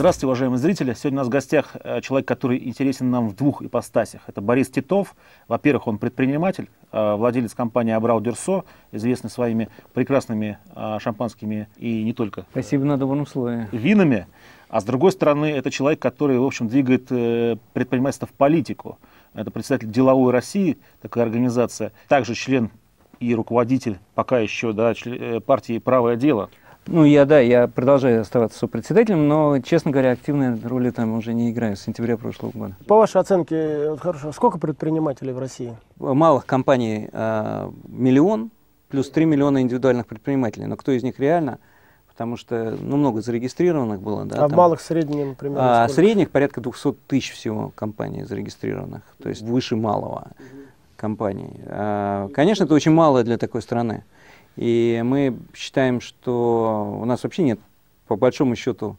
Здравствуйте, уважаемые зрители. Сегодня у нас в гостях э, человек, который интересен нам в двух ипостасях. Это Борис Титов. Во-первых, он предприниматель, э, владелец компании Абрау Дюрсо, известный своими прекрасными э, шампанскими и не только Спасибо на добром слове. винами. А с другой стороны, это человек, который, в общем, двигает предпринимательство в политику. Это председатель «Деловой России», такая организация. Также член и руководитель пока еще да, партии «Правое дело». Ну, я, да, я продолжаю оставаться сопредседателем, но, честно говоря, активной роли там уже не играю с сентября прошлого года. По вашей оценке, вот хорошо, сколько предпринимателей в России? Малых компаний э, миллион, плюс 3 миллиона индивидуальных предпринимателей. Но кто из них реально? Потому что, ну, много зарегистрированных было, да. А там, малых, средних, например? А средних порядка 200 тысяч всего компаний зарегистрированных, то есть выше малого компаний. А, конечно, это очень мало для такой страны. И мы считаем, что у нас вообще нет, по большому счету,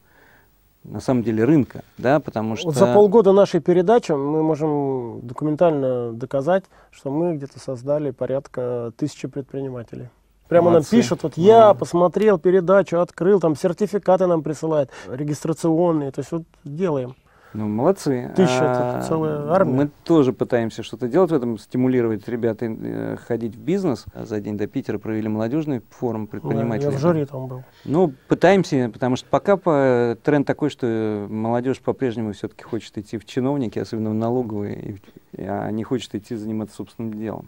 на самом деле рынка, да, потому что... Вот за полгода нашей передачи мы можем документально доказать, что мы где-то создали порядка тысячи предпринимателей. Прямо Молодцы. нам пишут, вот я да. посмотрел передачу, открыл, там сертификаты нам присылают, регистрационные, то есть вот делаем. Ну, молодцы. Тысяча, а, это целая армия. Мы тоже пытаемся что-то делать в этом, стимулировать ребят э, ходить в бизнес. За день до Питера провели молодежный форум предпринимателей. Да, я в жюри там был. Ну, пытаемся, потому что пока по, тренд такой, что молодежь по-прежнему все-таки хочет идти в чиновники, особенно в налоговые, а не хочет идти заниматься собственным делом.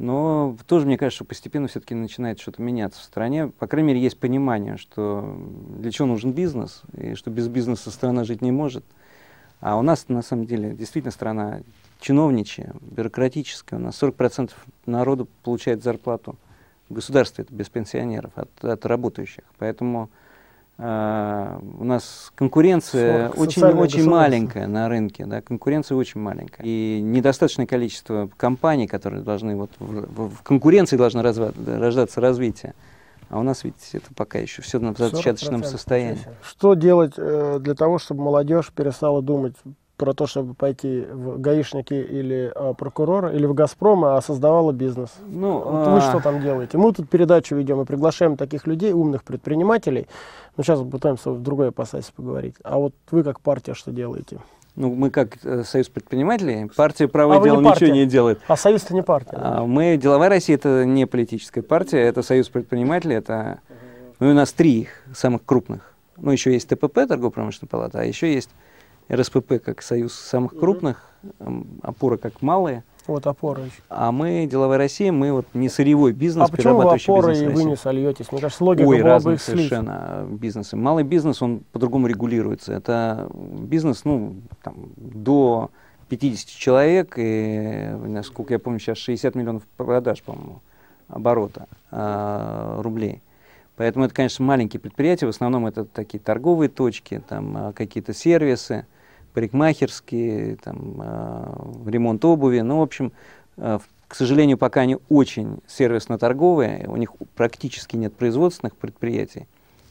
Но тоже мне кажется, что постепенно все-таки начинает что-то меняться в стране. По крайней мере, есть понимание, что для чего нужен бизнес, и что без бизнеса страна жить не может. А у нас, на самом деле, действительно страна чиновничья, бюрократическая. У нас 40% народу получает зарплату в государстве, это без пенсионеров, от, от работающих. Поэтому э, у нас конкуренция очень, очень маленькая на рынке, да, конкуренция очень маленькая. И недостаточное количество компаний, которые должны, вот, в, в конкуренции должно рождаться развитие. А у нас ведь это пока еще все на зачаточном состоянии. Что делать э, для того, чтобы молодежь перестала думать про то, чтобы пойти в гаишники или э, прокурора, или в «Газпром», а создавала бизнес? Ну, вот а... Вы что там делаете? Мы тут передачу ведем и приглашаем таких людей, умных предпринимателей. Ну, сейчас пытаемся в другой ипостаси поговорить. А вот вы как партия что делаете? Ну, мы как э, Союз предпринимателей, партия «Правое а дело» ничего не делает. А Союз это не партия? А, мы, «Деловая Россия» это не политическая партия, это Союз предпринимателей, это... Ну, у нас три их, самых крупных. Ну, еще есть ТПП, торгово-промышленная палата, а еще есть РСПП, как союз самых крупных, опора как малые. Вот опора еще. А мы, Деловая Россия, мы вот не сырьевой бизнес, а почему вы опоры и вы не сольетесь? Мне кажется, логика Ой, была бы совершенно бизнесы. Малый бизнес, он по-другому регулируется. Это бизнес, ну, там, до 50 человек, и, насколько я помню, сейчас 60 миллионов продаж, по-моему, оборота э, рублей. Поэтому это, конечно, маленькие предприятия, в основном это такие торговые точки, там а, какие-то сервисы, парикмахерские, там, э, ремонт обуви. Ну, в общем, э, к сожалению, пока они очень сервисно-торговые, у них практически нет производственных предприятий,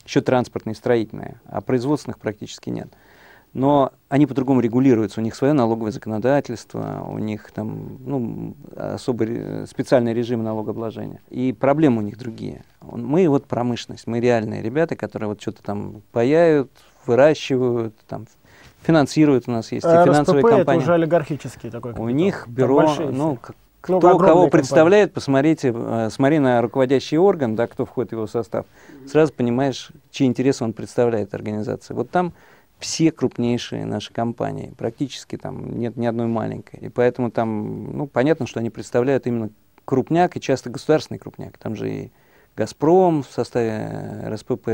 еще транспортные, строительные, а производственных практически нет. Но они по-другому регулируются, у них свое налоговое законодательство, у них там ну, особый специальный режим налогообложения. И проблемы у них другие. Мы вот промышленность, мы реальные ребята, которые вот что-то там паяют, выращивают, там финансируют у нас есть а и финансовые РСПП компании. это уже олигархический такой капитал. У них бюро, ну, кто ну, кого представляет, посмотрите, э, смотри на руководящий орган, да, кто входит в его состав, сразу понимаешь, чьи интересы он представляет организации. Вот там все крупнейшие наши компании, практически там нет ни одной маленькой. И поэтому там, ну, понятно, что они представляют именно крупняк и часто государственный крупняк. Там же и «Газпром» в составе РСПП,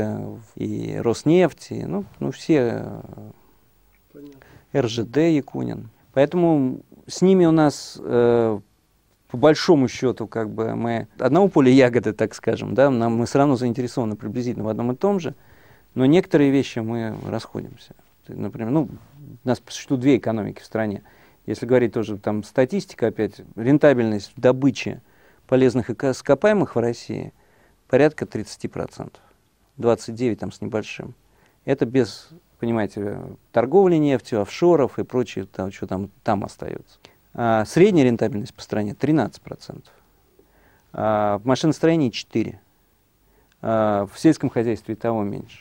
и «Роснефть», и, ну, ну все РЖД Якунин. Поэтому с ними у нас э, по большому счету как бы мы одного поля ягоды, так скажем, да, нам, мы все равно заинтересованы приблизительно в одном и том же, но некоторые вещи мы расходимся. Например, ну, у нас существует две экономики в стране. Если говорить тоже там статистика опять, рентабельность добычи полезных ископаемых в России порядка 30%. 29 там с небольшим. Это без понимаете, торговли нефтью, офшоров и прочее, там, что там, там остается. А средняя рентабельность по стране 13%. А в машиностроении 4%. А в сельском хозяйстве и того меньше.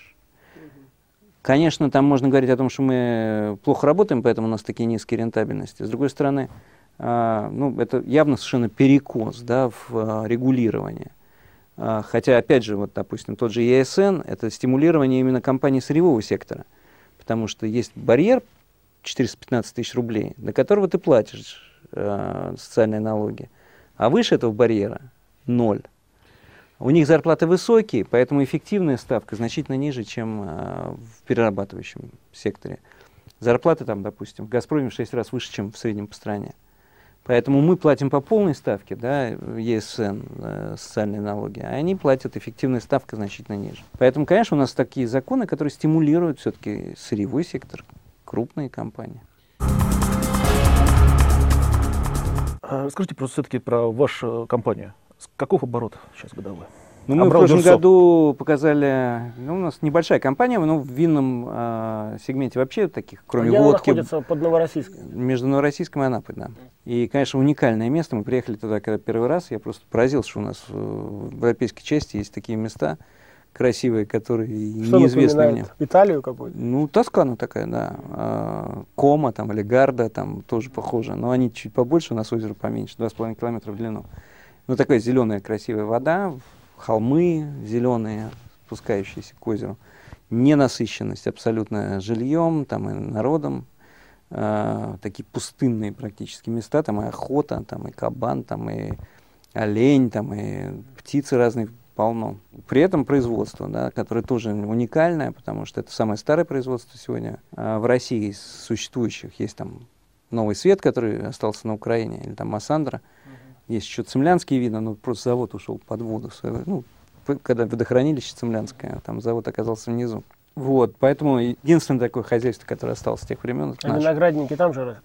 Конечно, там можно говорить о том, что мы плохо работаем, поэтому у нас такие низкие рентабельности. С другой стороны, а, ну, это явно совершенно перекос да, в а, регулировании. А, хотя, опять же, вот, допустим, тот же ЕСН – это стимулирование именно компаний сырьевого сектора, потому что есть барьер 415 тысяч рублей, на которого ты платишь социальные налоги, а выше этого барьера – ноль. У них зарплаты высокие, поэтому эффективная ставка значительно ниже, чем в перерабатывающем секторе. Зарплаты там, допустим, в «Газпроме» в 6 раз выше, чем в среднем по стране. Поэтому мы платим по полной ставке, да, ЕСН, э, социальные налоги, а они платят эффективная ставка значительно ниже. Поэтому, конечно, у нас такие законы, которые стимулируют все-таки сырьевой сектор, крупные компании. Расскажите просто все-таки про вашу компанию. Каков оборот сейчас годовой? Ну, мы в прошлом Дюрсо. году показали, ну, у нас небольшая компания, но в винном э, сегменте вообще таких, кроме Где водки. Она находится под Новороссийском? Между Новороссийском и Анапой, да. И, конечно, уникальное место. Мы приехали туда когда первый раз. Я просто поразился, что у нас в европейской части есть такие места красивые, которые что неизвестны мне. Италию какую-то? Ну, Тоскана такая, да. А, Кома там или Гарда там тоже похоже. Но они чуть побольше, у нас озеро поменьше, 2,5 километра в длину. Ну, такая зеленая красивая вода, холмы зеленые, спускающиеся к озеру, ненасыщенность абсолютно жильем там, и народом, э, такие пустынные практически места, там и охота, там и кабан, там и олень, там и птицы разные полно. При этом производство, да, которое тоже уникальное, потому что это самое старое производство сегодня э, в России из существующих. Есть там Новый Свет, который остался на Украине, или там Массандра. Есть еще цемлянские виды, но просто завод ушел под воду. Ну, когда водохранилище цемлянское, там завод оказался внизу. Вот, поэтому единственное такое хозяйство, которое осталось с тех времен, А виноградники там же?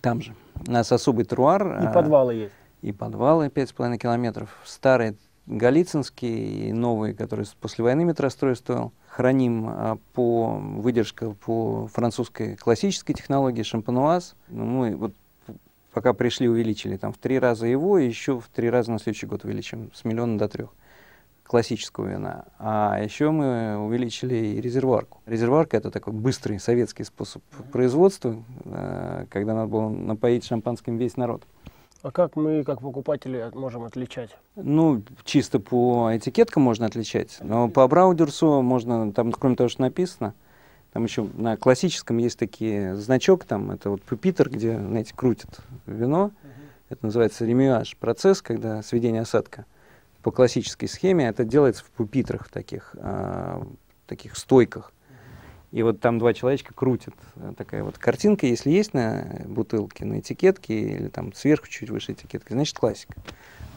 Там же. У нас особый труар. И а, подвалы есть? И подвалы 5,5 километров. Старые Голицынские и новые, которые после войны метрострой стоил. Храним а, по выдержка по французской классической технологии шампануаз. Ну, мы вот пока пришли, увеличили там в три раза его, и еще в три раза на следующий год увеличим, с миллиона до трех классического вина. А еще мы увеличили и резервуарку. Резервуарка — это такой быстрый советский способ производства, э, когда надо было напоить шампанским весь народ. А как мы, как покупатели, можем отличать? Ну, чисто по этикеткам можно отличать, но по Браудерсу можно, там, кроме того, что написано, там еще на классическом есть такие значок, там это вот пупитер, где, знаете, крутят вино. Uh-huh. Это называется ремюаж. Процесс, когда сведение осадка по классической схеме, это делается в пупитрах таких, а, таких стойках. И вот там два человечка крутят. Такая вот картинка, если есть на бутылке, на этикетке, или там сверху чуть выше этикетки, значит классика.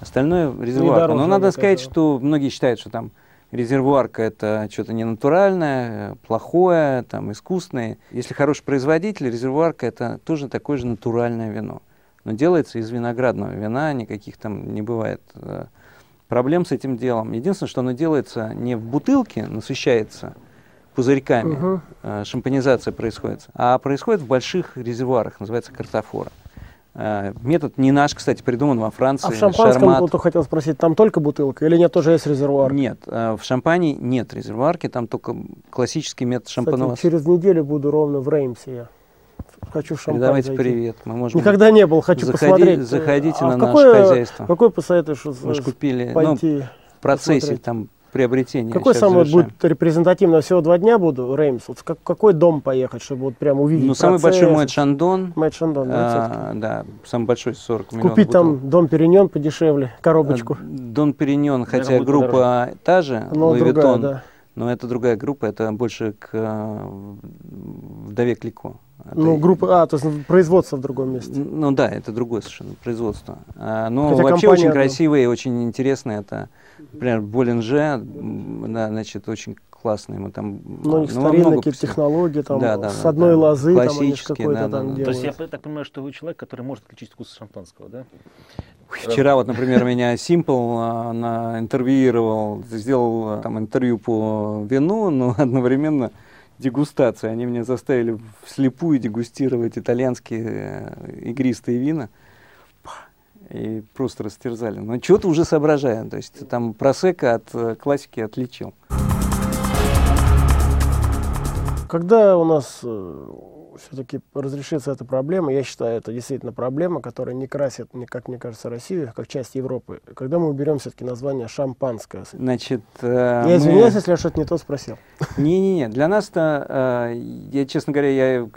Остальное резервуар. Но надо сказать, что многие считают, что там резервуарка это что-то ненатуральное, плохое, там, искусственное. Если хороший производитель, резервуарка это тоже такое же натуральное вино. Но делается из виноградного вина, никаких там не бывает э, проблем с этим делом. Единственное, что оно делается не в бутылке, насыщается пузырьками, угу. шампанизация происходит, а происходит в больших резервуарах, называется картофора. Э, метод не наш, кстати, придуман во Франции. А в шампанском, Шармат. вот хотел спросить, там только бутылка или нет, тоже есть резервуар? Нет, э, в шампане нет резервуарки, там только классический метод шампанова. через неделю буду ровно в Реймсе я. Хочу в шампань Передавайте зайти. привет. Мы можем Никогда не был, хочу заходи, посмотреть. Заходите а на наше хозяйство. Какой посоветуешь Мы же купили, пойти ну, в процессе посмотреть. там приобретения. Какой самый завершаем. будет репрезентативно? Всего два дня буду, Реймс. Вот в как, какой дом поехать, чтобы вот прям увидеть Ну, процесс? самый большой Мэтт Шандон. Мэтт Шандон, да, а, Да, самый большой 40 миллионов Купить бутылок. там дом Периньон подешевле, коробочку. А, дом Периньон, хотя Наверное, группа дороже. та же, но Луи другая, да. но это другая группа, это больше к э, вдове Клико. Это... Ну, группа, а, то есть производство в другом месте. Ну да, это другое совершенно производство. А, но Хотя вообще очень красивые и очень интересные. Это, например, Болинже, да, значит, очень классные. Мы там, ну, у них ну, старинные какие-то технологии, там, да, да, с да, одной да, лозы, там они какой-то да, там да, То есть я так понимаю, что вы человек, который может отличить вкус шампанского, да? Вчера вот, например, меня Simple а, интервьюировал, сделал а, там интервью по вину, но одновременно дегустации. Они меня заставили вслепую дегустировать итальянские э, игристые вина. И просто растерзали. Но что-то уже соображаем. То есть там просека от э, классики отличил. Когда у нас все-таки разрешится эта проблема, я считаю, это действительно проблема, которая не красит, как мне кажется, Россию, как часть Европы. Когда мы уберем все-таки название шампанское. Значит, э, я извиняюсь, мы... если я что-то не то спросил. Не-не-не, для нас-то, э, я, честно говоря, я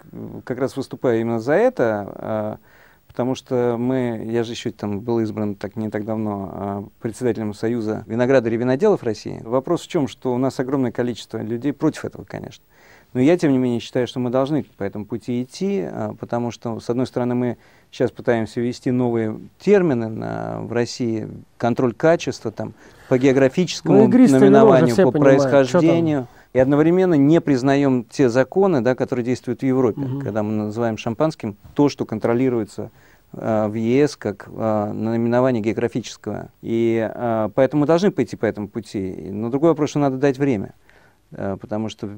как раз выступаю именно за это, э, потому что мы, я же еще там был избран так не так давно э, председателем Союза виноградарей и виноделов России. Вопрос в чем, что у нас огромное количество людей против этого, конечно. Но я, тем не менее, считаю, что мы должны по этому пути идти, а, потому что, с одной стороны, мы сейчас пытаемся ввести новые термины на, в России, контроль качества, там, по географическому ну, наименованию, по понимают, происхождению. И одновременно не признаем те законы, да, которые действуют в Европе, угу. когда мы называем шампанским то, что контролируется э, в ЕС как э, наименование географического. И э, поэтому мы должны пойти по этому пути. Но другой вопрос, что надо дать время. Э, потому что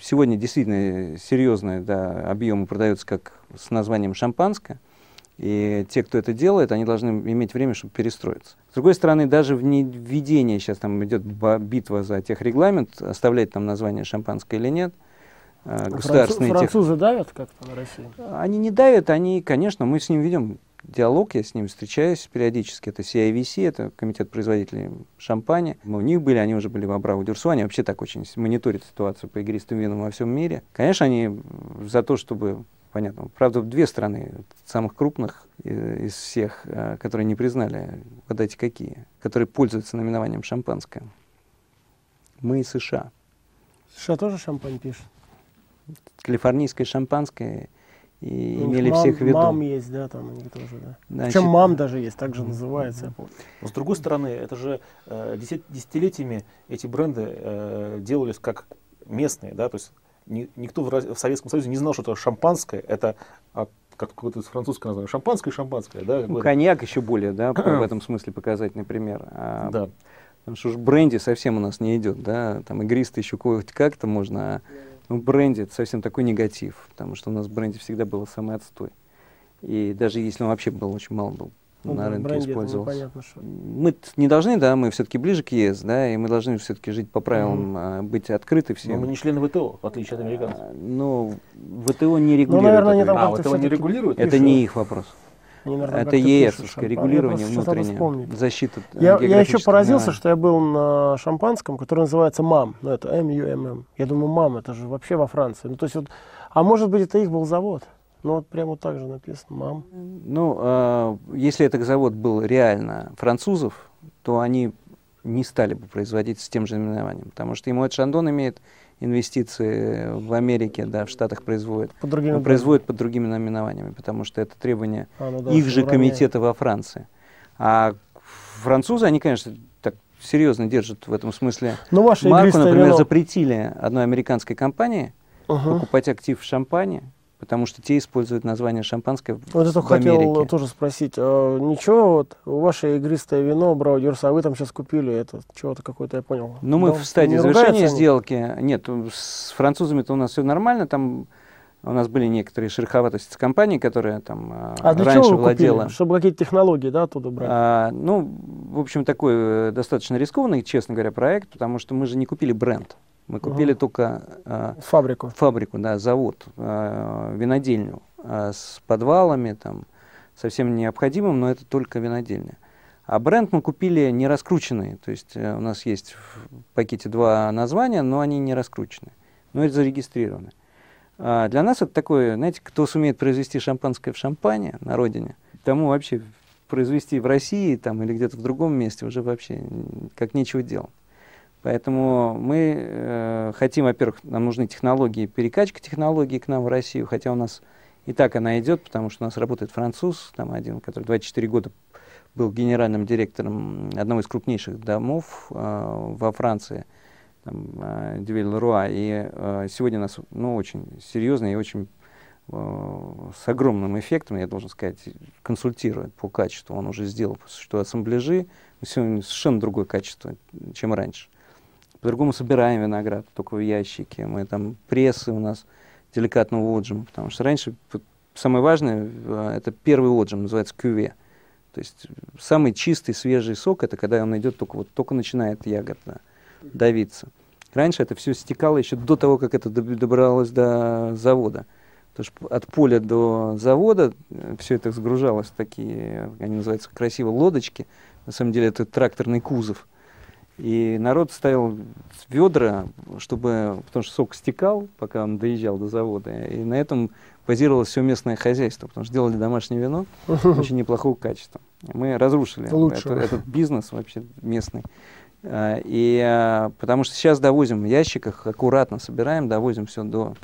сегодня действительно серьезные да, объемы продаются как с названием шампанское, и те, кто это делает, они должны иметь время, чтобы перестроиться. С другой стороны, даже в введении, сейчас там идет битва за техрегламент, оставлять там название шампанское или нет, а государственные французы тех... давят как-то на Россию? Они не давят, они, конечно, мы с ним ведем диалог, я с ними встречаюсь периодически. Это CIVC, это комитет производителей шампани. Мы у них были, они уже были в Абрау Дюрсу, они вообще так очень мониторят ситуацию по игристым винам во всем мире. Конечно, они за то, чтобы понятно. Правда, две страны, самых крупных из всех, э, которые не признали, угадайте какие, которые пользуются наименованием шампанское. Мы и США. США тоже шампань пишут? Калифорнийское шампанское и ну, имели мам, всех в виду. Мам есть, да, там они тоже, да. Значит, Причем мам даже есть, так же называется, я помню. Но с другой стороны, это же э, десят, десятилетиями эти бренды э, делались как местные, да, то есть ни, никто в, в Советском Союзе не знал, что это шампанское, это а, как какое-то французское название, шампанское и шампанское, да? Ну, коньяк еще более, да, в этом смысле показательный пример. А, да. Потому что уж бренди совсем у нас не идет, да, там игристый еще как-то можно, а ну, бренди это совсем такой негатив, потому что у нас в бренде всегда было самый отстой. И даже если он вообще был очень мало был ну, на рынке бренде использовался. Понятно, что... Мы не должны, да, мы все-таки ближе к ЕС, да, и мы должны все-таки жить по правилам, mm. быть открыты всем. Но мы не члены ВТО, в отличие от американцев. А, ну, ВТО не регулирует. Ну, наверное, они там а, ВТО не регулирует? Это не их вопрос. Это ЕС, регулирование внутреннее, защита. Я, я еще поразился, что я был на шампанском, которое называется МАМ. Ну, это МЮММ. Я думаю, МАМ, это же вообще во Франции. Ну, то есть вот, а может быть, это их был завод? Ну, вот прямо вот так же написано, МАМ. Ну, э, если этот завод был реально французов, то они не стали бы производить с тем же наименованием, потому что ему этот Шандон имеет инвестиции в Америке, да, в Штатах производят, под другими но производят под другими наименованиями, потому что это требование а, ну да, их же комитета во Франции. А французы, они, конечно, так серьезно держат в этом смысле но ну, ваши марку. Например, вино... запретили одной американской компании угу. покупать актив в шампане, потому что те используют название шампанское вот это в Америке. хотел тоже спросить. А, ничего, вот ваше игристое вино, Браудерс, а вы там сейчас купили это, чего-то какое-то, я понял. Ну, мы в стадии завершения сделки. Нет, с французами-то у нас все нормально, там у нас были некоторые шероховатости с компанией, которая там а, а для раньше чего вы владела. Купили? Чтобы какие-то технологии, да, оттуда брать? А, ну, в общем, такой э, достаточно рискованный, честно говоря, проект, потому что мы же не купили бренд. Мы купили угу. только э, фабрику. Фабрику, да, завод, э, винодельню э, с подвалами, там, совсем необходимым, но это только винодельня. А бренд мы купили не раскрученный, то есть э, у нас есть в пакете два названия, но они не раскручены, но это зарегистрированы. А для нас это такое, знаете, кто сумеет произвести шампанское в шампане на родине, тому вообще произвести в России там, или где-то в другом месте уже вообще как нечего делать. Поэтому мы э, хотим, во-первых, нам нужны технологии, перекачка технологий к нам в Россию, хотя у нас и так она идет, потому что у нас работает француз, там один, который 24 года был генеральным директором одного из крупнейших домов э, во Франции, там, э, Дювель Руа, и э, сегодня нас ну, очень серьезно и очень э, с огромным эффектом, я должен сказать, консультирует по качеству. Он уже сделал, что ассамбляжи, сегодня совершенно другое качество, чем раньше по-другому собираем виноград, только в ящике. Мы там прессы у нас деликатного отжима, потому что раньше самое важное э, это первый отжим, называется кюве. То есть самый чистый, свежий сок это когда он идет только вот только начинает ягода давиться. Раньше это все стекало еще до того, как это добралось до завода. Потому что от поля до завода э, все это сгружалось в такие, они называются красиво, лодочки. На самом деле это тракторный кузов. И народ ставил ведра, чтобы, потому что сок стекал, пока он доезжал до завода. И на этом базировалось все местное хозяйство, потому что делали домашнее вино очень неплохого качества. Мы разрушили это, этот бизнес вообще местный. А, и а, потому что сейчас довозим в ящиках, аккуратно собираем, довозим все до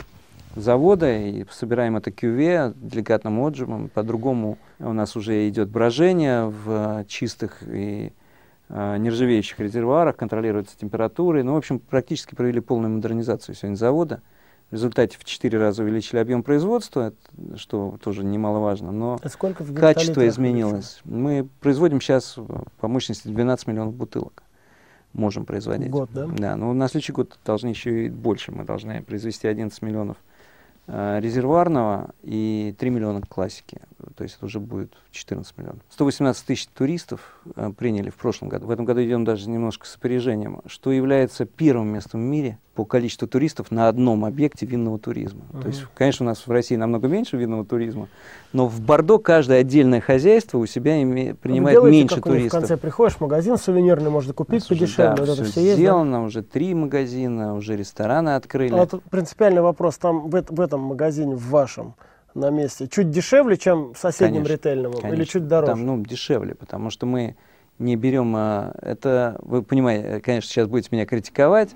завода и собираем это кюве деликатным отжимом. По-другому у нас уже идет брожение в чистых и нержавеющих резервуарах, контролируется температура. Ну, в общем, практически провели полную модернизацию сегодня завода. В результате в 4 раза увеличили объем производства, что тоже немаловажно, но а качество изменилось. Мы производим сейчас по мощности 12 миллионов бутылок. Можем производить. год, да? Да, но на следующий год должны еще и больше. Мы должны произвести 11 миллионов Э, резервуарного и 3 миллиона классики. То есть это уже будет 14 миллионов. 118 тысяч туристов э, приняли в прошлом году. В этом году идем даже немножко с опережением, что является первым местом в мире по количеству туристов на одном объекте винного туризма. Uh-huh. То есть, конечно, у нас в России намного меньше винного туризма, но в Бордо каждое отдельное хозяйство у себя име, принимает Вы меньше как туристов. В конце приходишь в магазин сувенирный, можно купить подешевле. Да, вот это все сделано, есть, да? уже три магазина, уже рестораны открыли. А вот принципиальный вопрос, там в, в этом магазине, в вашем, на месте, чуть дешевле, чем в соседнем конечно, ритейльном, конечно. или чуть дороже? Там, ну, дешевле, потому что мы не берем, а, это, вы понимаете, конечно, сейчас будете меня критиковать,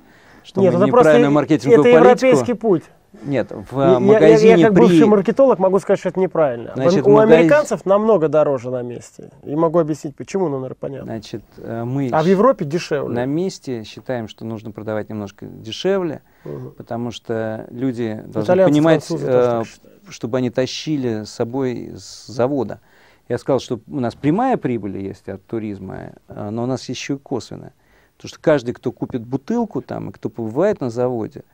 что Нет, мы неправильную маркетинговую это политику... европейский путь. Нет, в я, магазине я, я, как при... бывший маркетолог могу сказать, что это неправильно. Значит, У магаз... американцев намного дороже на месте. И могу объяснить, почему, ну, наверное, понятно. Значит, э, мы а в Европе дешевле. На месте считаем, что нужно продавать немножко дешевле, угу. потому что люди должны Итальянцы, понимать, э, чтобы они тащили с собой с завода. Я сказал, что у нас прямая прибыль есть от туризма, э, но у нас еще и косвенная. Потому что каждый, кто купит бутылку там, и кто побывает на заводе,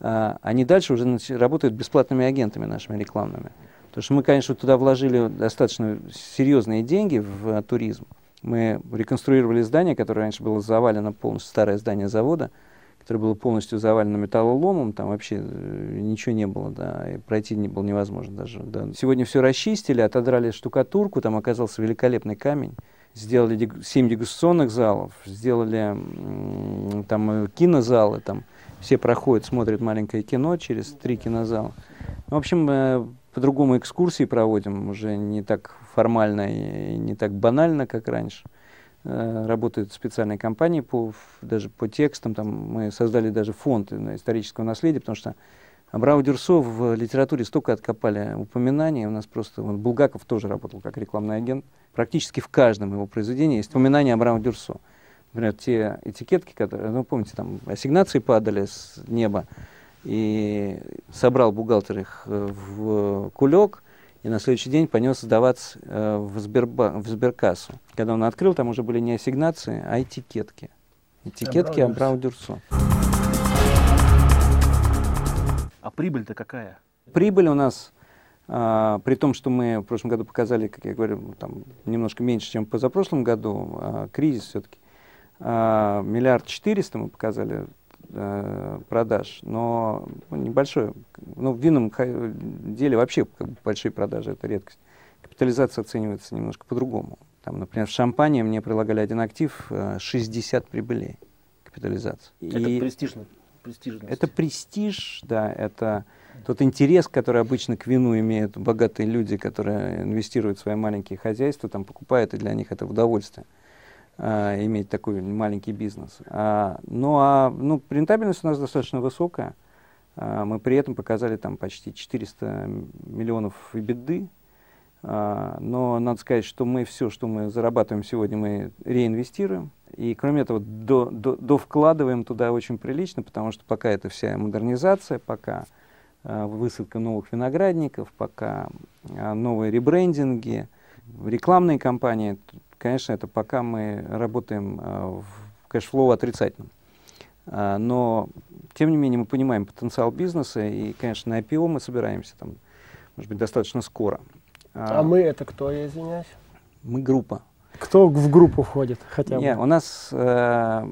они дальше уже работают бесплатными агентами нашими рекламными. Потому что мы, конечно, туда вложили достаточно серьезные деньги в а, туризм. Мы реконструировали здание, которое раньше было завалено полностью, старое здание завода, которое было полностью завалено металлоломом, там вообще э, ничего не было, да, и пройти не было невозможно даже. Да. Сегодня все расчистили, отодрали штукатурку, там оказался великолепный камень сделали 7 дегустационных залов, сделали там э, кинозалы, там все проходят, смотрят маленькое кино через три кинозала. В общем, э, по-другому экскурсии проводим, уже не так формально и не так банально, как раньше. Э, работают специальные компании по, даже по текстам. Там мы создали даже фонд исторического наследия, потому что Абрау Дюрсо в литературе столько откопали упоминаний. У нас просто вот, Булгаков тоже работал как рекламный агент. Практически в каждом его произведении есть упоминание Абрау Дюрсо. Например, те этикетки, которые, ну, помните, там ассигнации падали с неба, и собрал бухгалтер их э, в кулек, и на следующий день понес сдаваться э, в, Сберба, в Сберкассу. Когда он открыл, там уже были не ассигнации, а этикетки. Этикетки Абрау Дюрсо. А прибыль-то какая? Прибыль у нас, а, при том, что мы в прошлом году показали, как я говорю, там, немножко меньше, чем позапрошлом году, а, кризис все-таки, а, миллиард четыреста мы показали а, продаж, но ну, небольшой. Ну, в винном деле вообще как бы, большие продажи, это редкость. Капитализация оценивается немножко по-другому. Там, например, в шампане мне прилагали один актив 60 прибылей капитализации. Это И престижно. Это престиж, да, это тот интерес, который обычно к вину имеют богатые люди, которые инвестируют в свои маленькие хозяйства, там покупают, и для них это удовольствие а, иметь такой маленький бизнес. А, ну, а ну, рентабельность у нас достаточно высокая. А, мы при этом показали там почти 400 миллионов беды. А, но надо сказать, что мы все, что мы зарабатываем сегодня, мы реинвестируем. И кроме этого, до, до, до вкладываем туда очень прилично, потому что пока это вся модернизация, пока э, высадка новых виноградников, пока э, новые ребрендинги, рекламные кампании, конечно, это пока мы работаем э, в cash flow отрицательном. Э, но, тем не менее, мы понимаем потенциал бизнеса, и, конечно, на IPO мы собираемся там, может быть, достаточно скоро. А, а мы это кто, я извиняюсь? Мы группа. Кто в группу входит хотя бы? Нет, у нас э,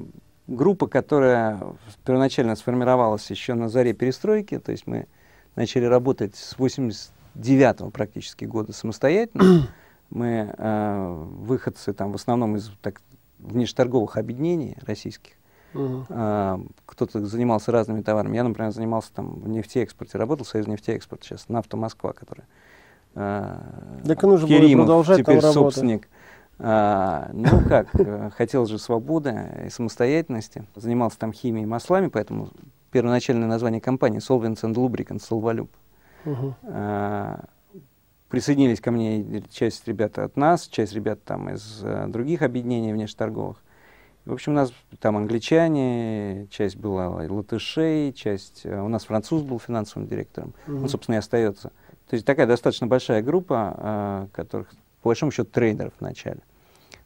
группа, которая первоначально сформировалась еще на заре перестройки, то есть мы начали работать с 89 практически года самостоятельно. Мы э, выходцы там в основном из так, внешторговых объединений российских. Uh-huh. А, кто-то занимался разными товарами. Я, например, занимался там в нефтеэкспорте, работал в Союз нефтеэкспорт сейчас, нафта Москва, которая. А, так нужно Керимов, продолжать теперь там собственник. А, ну как, э, хотел же свободы и самостоятельности. Занимался там химией и маслами, поэтому первоначальное название компании Solvents and Lubricants Solvalub. Uh-huh. А, присоединились ко мне часть ребят от нас, часть ребят там из а, других объединений внешторговых. В общем, у нас там англичане, часть была латышей, часть... Э, у нас француз был финансовым директором. Uh-huh. Он, собственно, и остается. То есть такая достаточно большая группа, э, которых по большому счету, трейдеров вначале.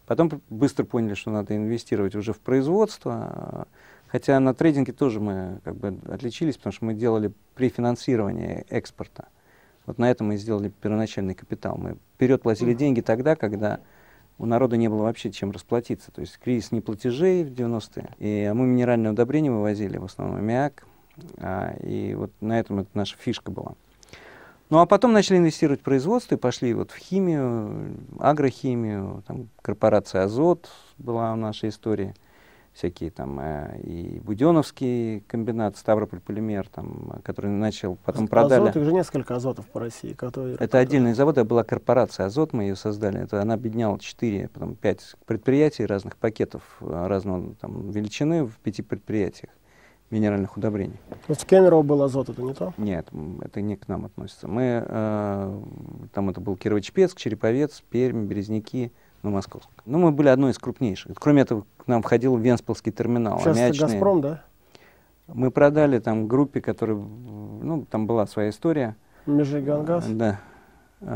Потом быстро поняли, что надо инвестировать уже в производство, хотя на трейдинге тоже мы как бы отличились, потому что мы делали префинансирование экспорта. Вот на этом мы сделали первоначальный капитал. Мы вперед платили деньги тогда, когда у народа не было вообще чем расплатиться. То есть кризис неплатежей в 90-е. И, а мы минеральное удобрение вывозили, в основном аммиак. А, и вот на этом это наша фишка была. Ну а потом начали инвестировать в производство и пошли вот в химию, агрохимию, там, корпорация «Азот» была в нашей истории, всякие там э, и Буденовский комбинат, Ставрополь полимер, там, который начал, потом Азот, продали. Азот, их же несколько азотов по России. Которые это отдельный завод, это была корпорация «Азот», мы ее создали. Это она объединяла 4, потом 5 предприятий разных пакетов э, разного там, величины в пяти предприятиях минеральных удобрений. Вот в Кемерово был азот, это не то? Нет, это не к нам относится. Мы, э, там это был Кирово-Чепецк, Череповец, Пермь, Березники, ну, Московск. Ну, мы были одной из крупнейших. Кроме этого, к нам входил Венспилский терминал. Сейчас аммиачный. это «Газпром», да? Мы продали там группе, которая, ну, там была своя история. Межрегионгаз? Да.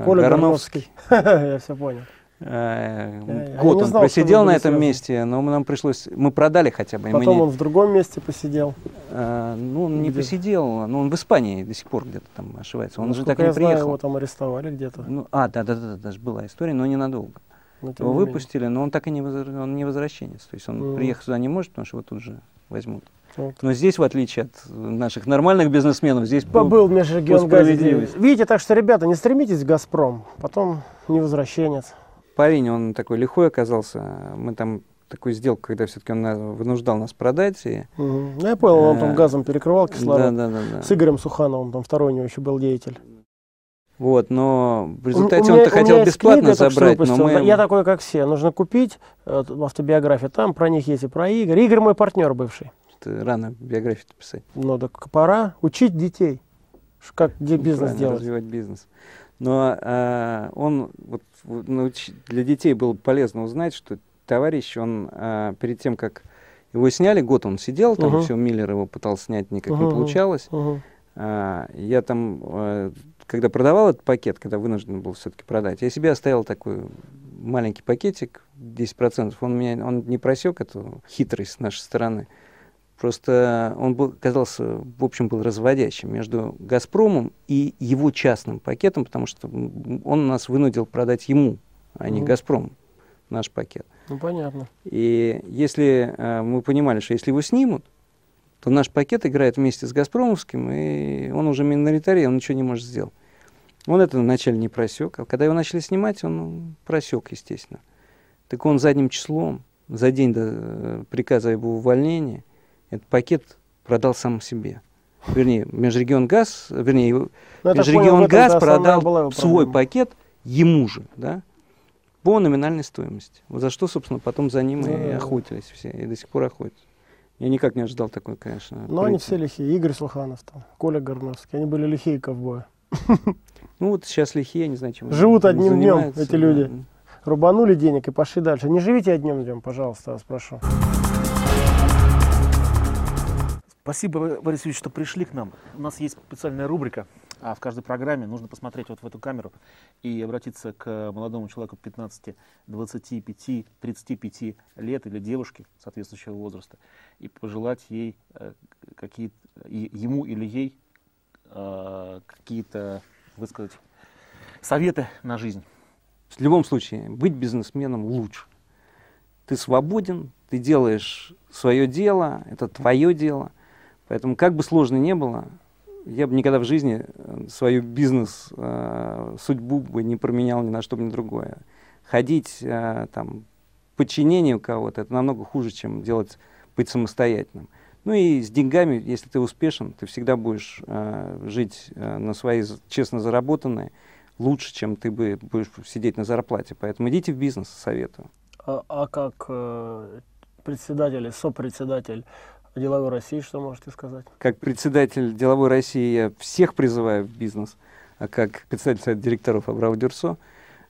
Коля Горновский. Я все понял. Э, год он знал, просидел на этом связаны. месте, но нам пришлось, мы продали хотя бы. Потом он в другом месте посидел. А, ну, он Где? не посидел, но он в Испании до сих пор где-то там ошивается. Он ну, же так не я приехал. Знаю, его там арестовали где-то. Ну, а, да, да, да, даже была история, но ненадолго. Но его выпустили, но он так и не, возвр... он не возвращенец. То есть он mm. приехать сюда не может, потому что его тут же возьмут. Вот. Но здесь, в отличие от наших нормальных бизнесменов, здесь Побыл по, межрегионгазе. Видите, так что, ребята, не стремитесь в «Газпром», потом не возвращенец парень, он такой лихой оказался. Мы там такую сделку, когда все-таки он вынуждал нас продать. И, угу. Ну, я понял, он там э, газом перекрывал кислород. Да, да, да, да. С Игорем Сухановым, там второй у него еще был деятель. Вот, но в результате он-то хотел бесплатно книга, забрать, но мы... Я такой, как все, нужно купить э, автобиографию, там про них есть и про Игорь. Игорь мой партнер бывший. Это рано биографию писать. Ну, так пора учить детей, как где бизнес ну, делать. развивать бизнес. Но э, он вот, для детей было полезно узнать, что товарищ, он э, перед тем, как его сняли, год он сидел, там uh-huh. все, Миллер его пытался снять, никак uh-huh. не получалось. Uh-huh. А, я там, а, когда продавал этот пакет, когда вынужден был все-таки продать, я себе оставил такой маленький пакетик, 10%. Он меня он не просек эту хитрость с нашей стороны. Просто он был, казался, в общем, был разводящим между «Газпромом» и его частным пакетом, потому что он нас вынудил продать ему, а не «Газпрому» наш пакет. Ну, понятно. И если э, мы понимали, что если его снимут, то наш пакет играет вместе с «Газпромовским», и он уже миноритарий, он ничего не может сделать. Он это вначале не просек, а когда его начали снимать, он просек, естественно. Так он задним числом, за день до э, приказа его увольнения – этот пакет продал сам себе. Вернее, Межрегион Газ, вернее, ну, Межрегион Газ продал свой пакет ему же, да, по номинальной стоимости. Вот за что, собственно, потом за ним и охотились все, и до сих пор охотятся. Я никак не ожидал такой, конечно. Но они все лихие. Игорь Слуханов, там, Коля Горновский. Они были лихие ковбои. Ну вот сейчас лихие, не знаю, чем Живут одним днем эти люди. Рубанули денег и пошли дальше. Не живите одним днем, пожалуйста, вас прошу. Спасибо, Борис Юрьевич, что пришли к нам. У нас есть специальная рубрика, а в каждой программе нужно посмотреть вот в эту камеру и обратиться к молодому человеку 15, 25, 35 лет или девушке соответствующего возраста и пожелать ей э, какие ему или ей э, какие-то, высказать, советы на жизнь. В любом случае, быть бизнесменом лучше. Ты свободен, ты делаешь свое дело, это твое дело. Поэтому как бы сложно не было, я бы никогда в жизни э, свою бизнес, э, судьбу бы не променял ни на что ни другое. Ходить э, там, подчинению кого-то, это намного хуже, чем делать, быть самостоятельным. Ну и с деньгами, если ты успешен, ты всегда будешь э, жить э, на свои честно заработанные лучше, чем ты бы будешь сидеть на зарплате. Поэтому идите в бизнес, советую. А, а как э, председатель, сопредседатель деловой России, что можете сказать? Как председатель деловой России я всех призываю в бизнес, а как председатель совета директоров Абрау Дюрсо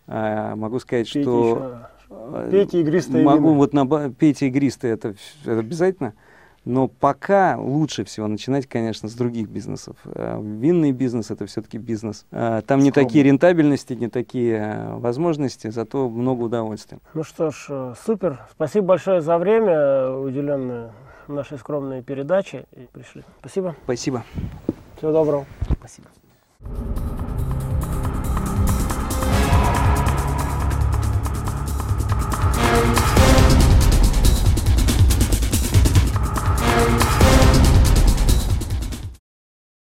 э, могу сказать, Пейте что... Еще... Пейте игристое Могу вино. вот на пейте игристое, это, это обязательно. Но пока лучше всего начинать, конечно, с других бизнесов. Э, винный бизнес это все-таки бизнес. Э, там не такие рентабельности, не такие э, возможности, зато много удовольствия. Ну что ж, супер. Спасибо большое за время, уделенное нашей скромной передаче. И пришли. Спасибо. Спасибо. Всего доброго. Спасибо.